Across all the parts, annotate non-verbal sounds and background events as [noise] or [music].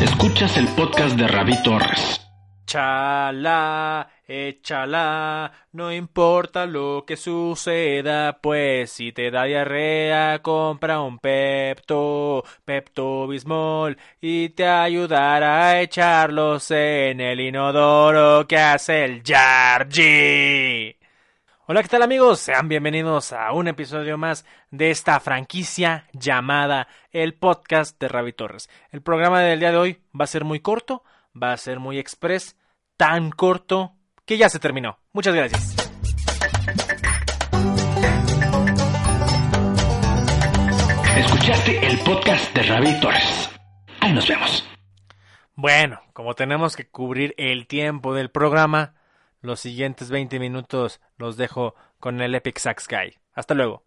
Escuchas el podcast de Ravi Torres. Chala, échala, no importa lo que suceda, pues si te da diarrea, compra un Pepto, Pepto Bismol, y te ayudará a echarlos en el inodoro que hace el Jarji. Hola, ¿qué tal amigos? Sean bienvenidos a un episodio más de esta franquicia llamada el podcast de Ravi Torres. El programa del día de hoy va a ser muy corto, va a ser muy express, tan corto que ya se terminó. Muchas gracias. Escuchaste el podcast de Ravi Torres. Ahí nos vemos. Bueno, como tenemos que cubrir el tiempo del programa, los siguientes 20 minutos los dejo con el Epic Sax Guy. Hasta luego.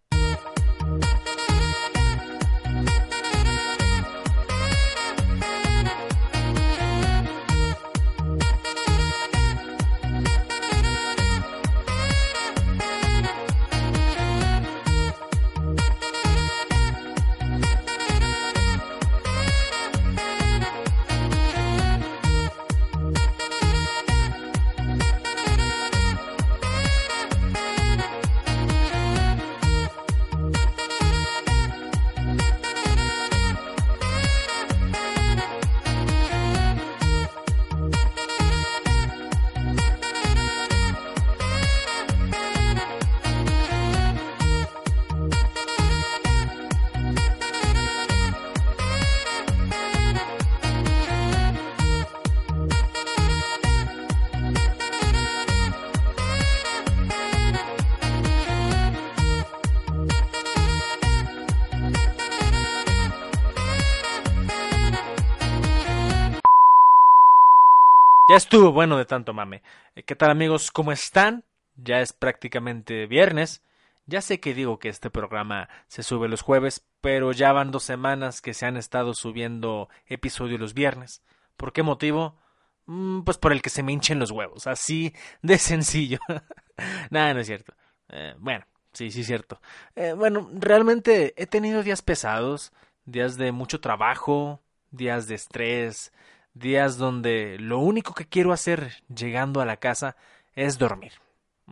Ya estuvo bueno de tanto mame. Eh, ¿Qué tal amigos? ¿Cómo están? Ya es prácticamente viernes. Ya sé que digo que este programa se sube los jueves, pero ya van dos semanas que se han estado subiendo episodios los viernes. ¿Por qué motivo? Mm, pues por el que se me hinchen los huevos. Así de sencillo. [laughs] Nada, no es cierto. Eh, bueno, sí, sí es cierto. Eh, bueno, realmente he tenido días pesados, días de mucho trabajo, días de estrés, días donde lo único que quiero hacer llegando a la casa es dormir.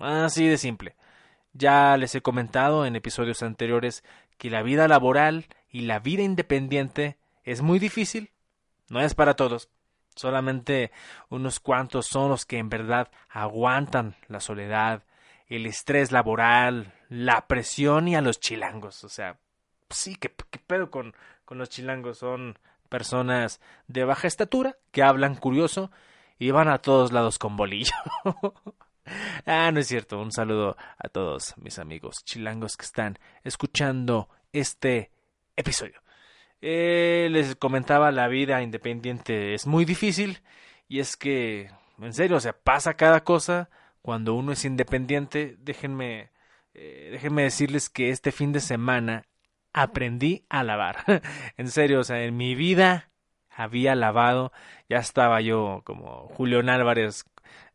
Así de simple. Ya les he comentado en episodios anteriores que la vida laboral y la vida independiente es muy difícil. No es para todos. Solamente unos cuantos son los que en verdad aguantan la soledad, el estrés laboral, la presión y a los chilangos. O sea, sí, ¿qué, pedo con, con los chilangos? Son personas de baja estatura que hablan curioso y van a todos lados con bolillo. [laughs] ah, no es cierto. Un saludo a todos mis amigos chilangos que están escuchando este episodio. Eh, les comentaba, la vida independiente es muy difícil y es que, en serio, o sea, pasa cada cosa cuando uno es independiente. Déjenme, eh, déjenme decirles que este fin de semana aprendí a lavar. [laughs] en serio, o sea, en mi vida había lavado, ya estaba yo como Julián Álvarez.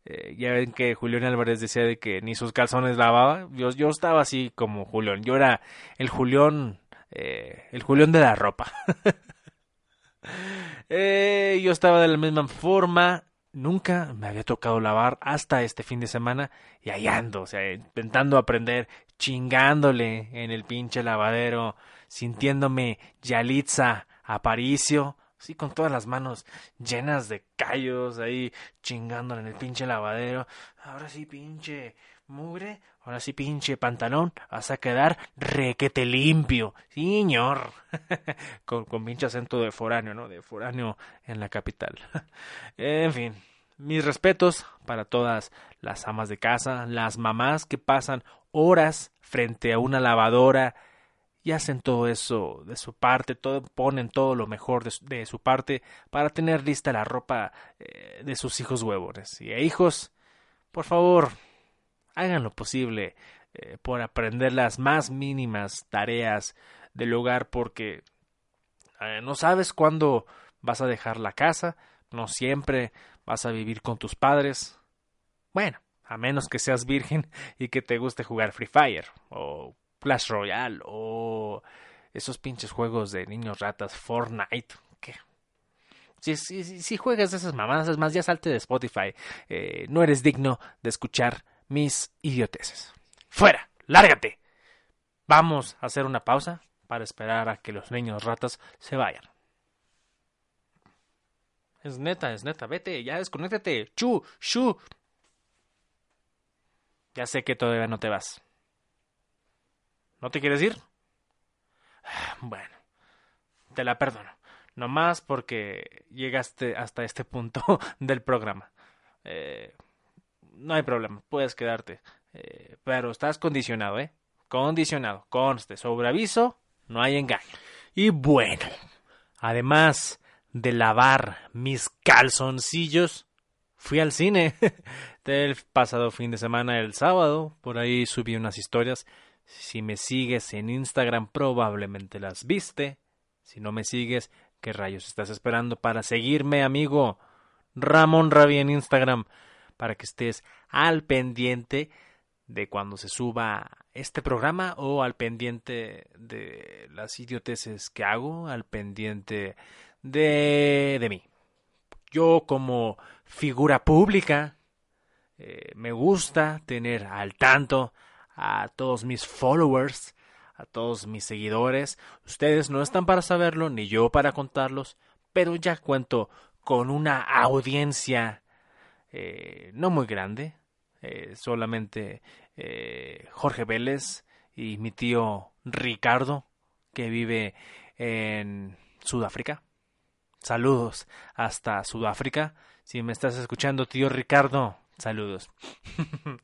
Eh, ya ven que Julián Álvarez decía de que ni sus calzones lavaba. Yo, yo estaba así como Julián. Yo era el Julián, eh, el Julián de la ropa. [laughs] eh, yo estaba de la misma forma. Nunca me había tocado lavar hasta este fin de semana y ahí ando, o sea, intentando aprender, chingándole en el pinche lavadero, sintiéndome Yalitza Aparicio, sí, con todas las manos llenas de callos, ahí chingándole en el pinche lavadero. Ahora sí, pinche mugre, ahora sí, pinche pantalón, vas a quedar requete limpio, señor. [laughs] con, con pinche acento de foráneo, ¿no? De foráneo en la capital. [laughs] en fin, mis respetos para todas las amas de casa, las mamás que pasan horas frente a una lavadora y hacen todo eso de su parte, todo, ponen todo lo mejor de su, parte para tener lista la ropa eh, de sus hijos huevones. Y hijos, por favor, hagan lo posible eh, por aprender las más mínimas tareas del hogar porque eh, no sabes cuándo vas a dejar la casa, no siempre vas a vivir con tus padres. Bueno, a menos que seas virgen y que te guste jugar Free Fire o Clash Royale o esos pinches juegos de niños ratas, Fortnite. ¿Qué? Si, si, juegas esas mamadas, es más, ya salte de Spotify. Eh, no eres digno de escuchar mis idioteces. ¡Fuera! ¡Lárgate! Vamos a hacer una pausa para esperar a que los niños ratas se vayan. Es neta, es neta, vete, ya desconéctate. Chu, chu. Ya sé que todavía no te vas. ¿No te quieres ir? [sighs] Bueno, te la perdono. No más porque llegaste hasta este punto [laughs] del programa. Eh, no hay problema, puedes quedarte. Eh, pero estás condicionado, ¿eh? Condicionado, conste, sobre aviso, no hay engaño. Y bueno, además de lavar mis calzoncillos, fui al cine [laughs] del pasado fin de semana, el sábado, por ahí subí unas historias si me sigues en Instagram probablemente las viste. Si no me sigues, ¿qué rayos estás esperando para seguirme, amigo? Ramón Ravi en Instagram, para que estés al pendiente de cuando se suba este programa o al pendiente de las idioteces que hago, al pendiente de, de mí. Yo como figura pública eh, me gusta tener al tanto a todos mis followers, a todos mis seguidores. Ustedes no están para saberlo, ni yo para contarlos, pero ya cuento con una audiencia eh, no muy grande, eh, solamente eh, Jorge Vélez y mi tío Ricardo, que vive en Sudáfrica. Saludos hasta Sudáfrica. Si me estás escuchando, tío Ricardo, Saludos. [laughs]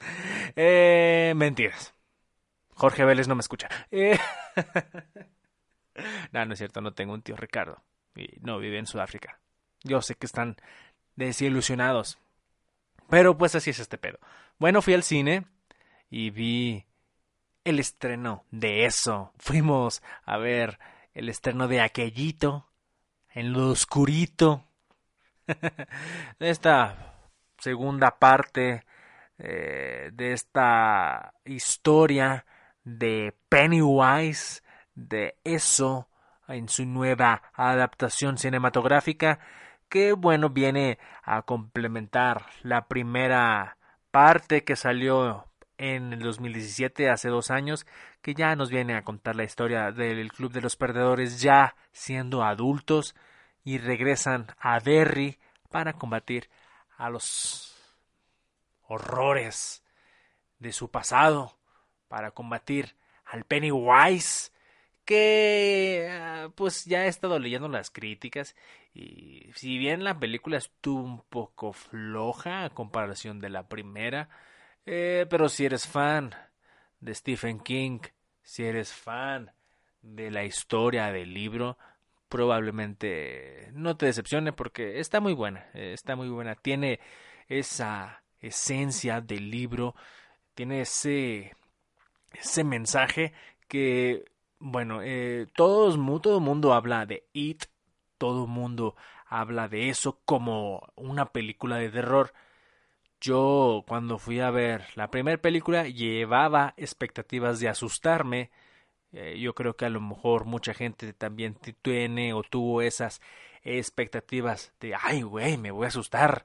eh, mentiras. Jorge Vélez no me escucha. Eh, [laughs] no, no es cierto, no tengo un tío Ricardo. Y no vive en Sudáfrica. Yo sé que están desilusionados. Pero pues así es este pedo. Bueno, fui al cine y vi el estreno de eso. Fuimos a ver el estreno de aquellito en lo oscurito. [laughs] Esta segunda parte eh, de esta historia de Pennywise, de eso en su nueva adaptación cinematográfica, que bueno, viene a complementar la primera parte que salió en el 2017, hace dos años, que ya nos viene a contar la historia del Club de los Perdedores ya siendo adultos y regresan a Derry para combatir a los horrores de su pasado para combatir al Pennywise que ah, pues ya he estado leyendo las críticas y si bien la película estuvo un poco floja a comparación de la primera eh, pero si eres fan de Stephen King si eres fan de la historia del libro probablemente no te decepcione porque está muy buena, eh, está muy buena, tiene esa esencia del libro, tiene ese ese mensaje que bueno, eh, todos, todo el mundo habla de It, todo el mundo habla de eso como una película de terror. Yo cuando fui a ver la primera película llevaba expectativas de asustarme, eh, yo creo que a lo mejor mucha gente también tiene o tuvo esas expectativas de, ay, güey, me voy a asustar,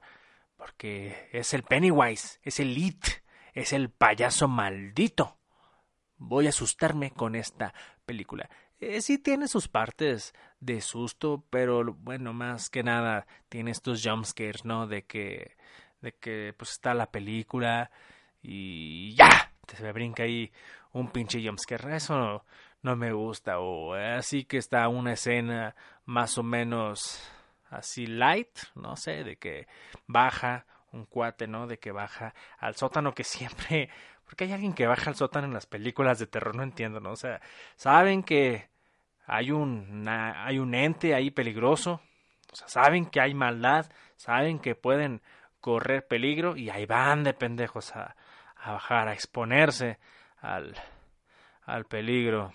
porque es el Pennywise, es el It, es el payaso maldito. Voy a asustarme con esta película. Eh, sí tiene sus partes de susto, pero bueno, más que nada tiene estos jumpscares, ¿no? De que, de que pues está la película y ya, se me brinca ahí un pinche jumpscare. Eso no, me gusta. O así que está una escena más o menos así light, no sé, de que baja un cuate, ¿no? De que baja al sótano que siempre [laughs] Porque hay alguien que baja al sótano en las películas de terror, no entiendo, ¿no? O sea, saben que hay un, hay un ente ahí peligroso, o sea, saben que hay maldad, saben que pueden correr peligro y ahí van de pendejos a, a bajar, a exponerse al, al peligro.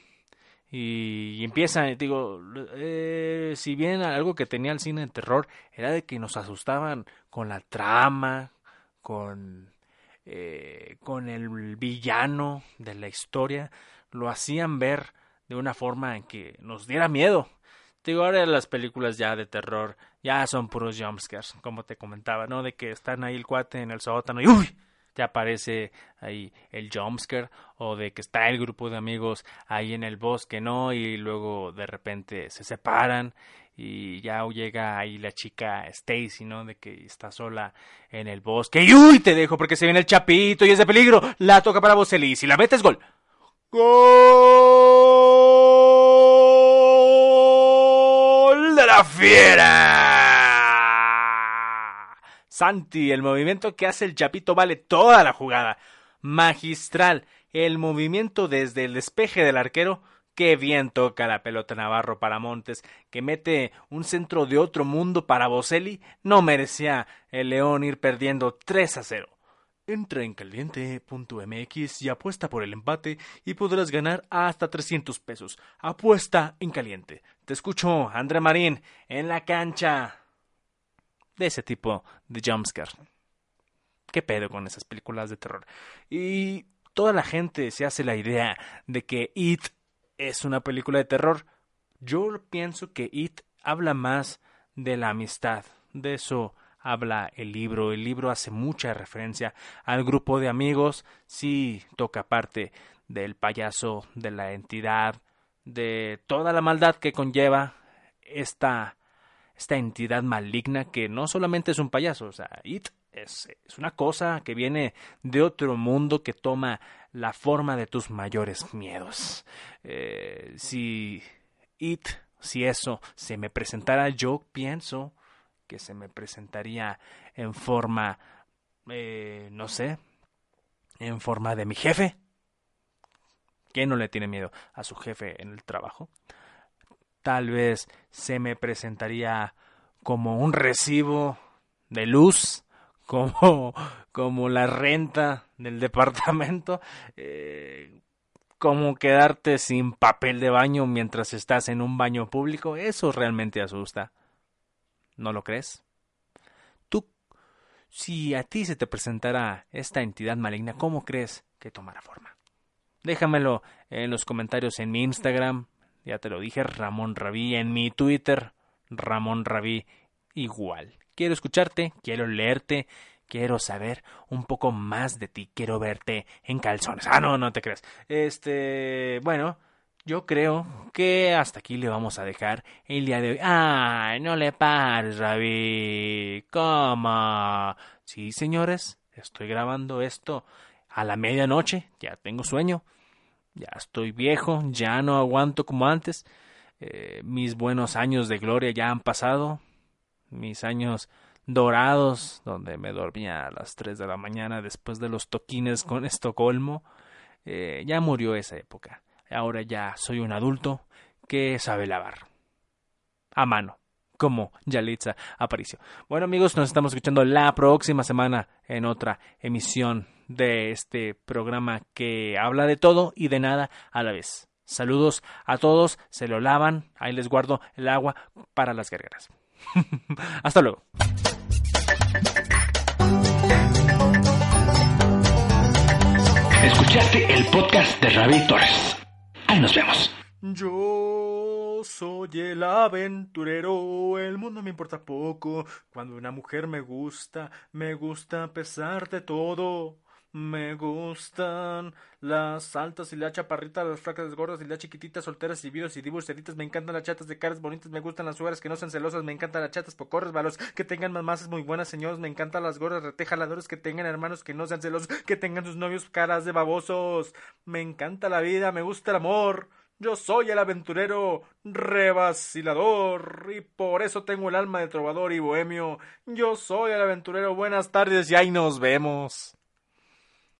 Y, empiezan, digo, eh, si bien algo que tenía el cine de terror era de que nos asustaban con la trama, con, eh, con el villano de la historia, lo hacían ver de una forma en que nos diera miedo. Digo, ahora las películas ya de terror ya son puros jumpscares, como te comentaba, ¿no? De que están ahí el cuate en el sótano y ¡uy! Ya aparece ahí el jumpscare o de que está el grupo de amigos ahí en el bosque, ¿no? Y luego de repente se separan y ya llega ahí la chica Stacy, ¿no? De que está sola en el bosque y ¡uy! Te dejo porque se viene el chapito y es de peligro. La toca para Boselli si la metes gol. ¡Gol de la fiera! Santi, el movimiento que hace el Chapito vale toda la jugada. Magistral, el movimiento desde el despeje del arquero. Qué bien toca la pelota Navarro para Montes, que mete un centro de otro mundo para Boselli. No merecía el León ir perdiendo 3 a 0. Entra en caliente.mx y apuesta por el empate y podrás ganar hasta 300 pesos. Apuesta en caliente. Te escucho, André Marín, en la cancha de ese tipo de jumpscare. ¿Qué pedo con esas películas de terror? Y toda la gente se hace la idea de que It es una película de terror. Yo pienso que It habla más de la amistad. De eso habla el libro. El libro hace mucha referencia al grupo de amigos. Sí toca parte del payaso, de la entidad, de toda la maldad que conlleva esta esta entidad maligna que no solamente es un payaso, o sea, It es, es, una cosa que viene de otro mundo que toma la forma de tus mayores miedos. Eh, si It, si eso se me presentara, yo pienso que se me presentaría en forma, eh, no sé, en forma de mi jefe. ¿Quién no le tiene miedo a su jefe en el trabajo? Tal vez se me presentaría como un recibo de luz, [laughs] como, como la renta del departamento, eh, como quedarte sin papel de baño mientras estás en un baño público, eso realmente asusta. ¿No lo crees? Tú, si a ti se te presentara esta entidad maligna, ¿cómo crees que tomará forma? Déjamelo en los comentarios en mi Instagram, ya te lo dije, Ramón Rabí en mi Twitter, Ramón Rabí igual. Quiero escucharte, quiero leerte, quiero saber un poco más de ti, quiero verte en calzones. Ah, no, no te creas. Este, bueno, yo creo que hasta aquí le vamos a dejar el día de hoy. Ay, no le pares, Rabí. ¿Cómo? Sí, señores, estoy grabando esto a la medianoche, ya tengo sueño ya estoy viejo, ya no aguanto como antes, eh, mis buenos años de gloria ya han pasado, mis años dorados, donde me dormía a las 3 de la mañana después de los toquines con [laughs] Estocolmo, eh, ya murió esa época. Ahora ya soy un adulto que sabe lavar. A mano como Yalitza Aparicio. Bueno amigos, nos estamos escuchando la próxima semana en otra emisión de este programa que habla de todo y de nada a la vez. Saludos a todos, se lo lavan, ahí les guardo el agua para las guerreras. [laughs] Hasta luego. Escuchaste el podcast de Ravi Torres. Ahí nos vemos. Yo soy el aventurero, el mundo me importa poco. Cuando una mujer me gusta, me gusta a pesar de todo. Me gustan las altas y las chaparritas, las flacas, gordas y las chiquititas, solteras y vivos y divorciaditas. Me encantan las chatas de caras bonitas, me gustan las suegras que no sean celosas, me encantan las chatas pocorres, balos que tengan mamás muy buenas, señores. Me encantan las gordas retejaladoras que tengan hermanos que no sean celosos, que tengan sus novios caras de babosos. Me encanta la vida, me gusta el amor. Yo soy el aventurero revacilador y por eso tengo el alma de trovador y bohemio. Yo soy el aventurero. Buenas tardes y ahí nos vemos.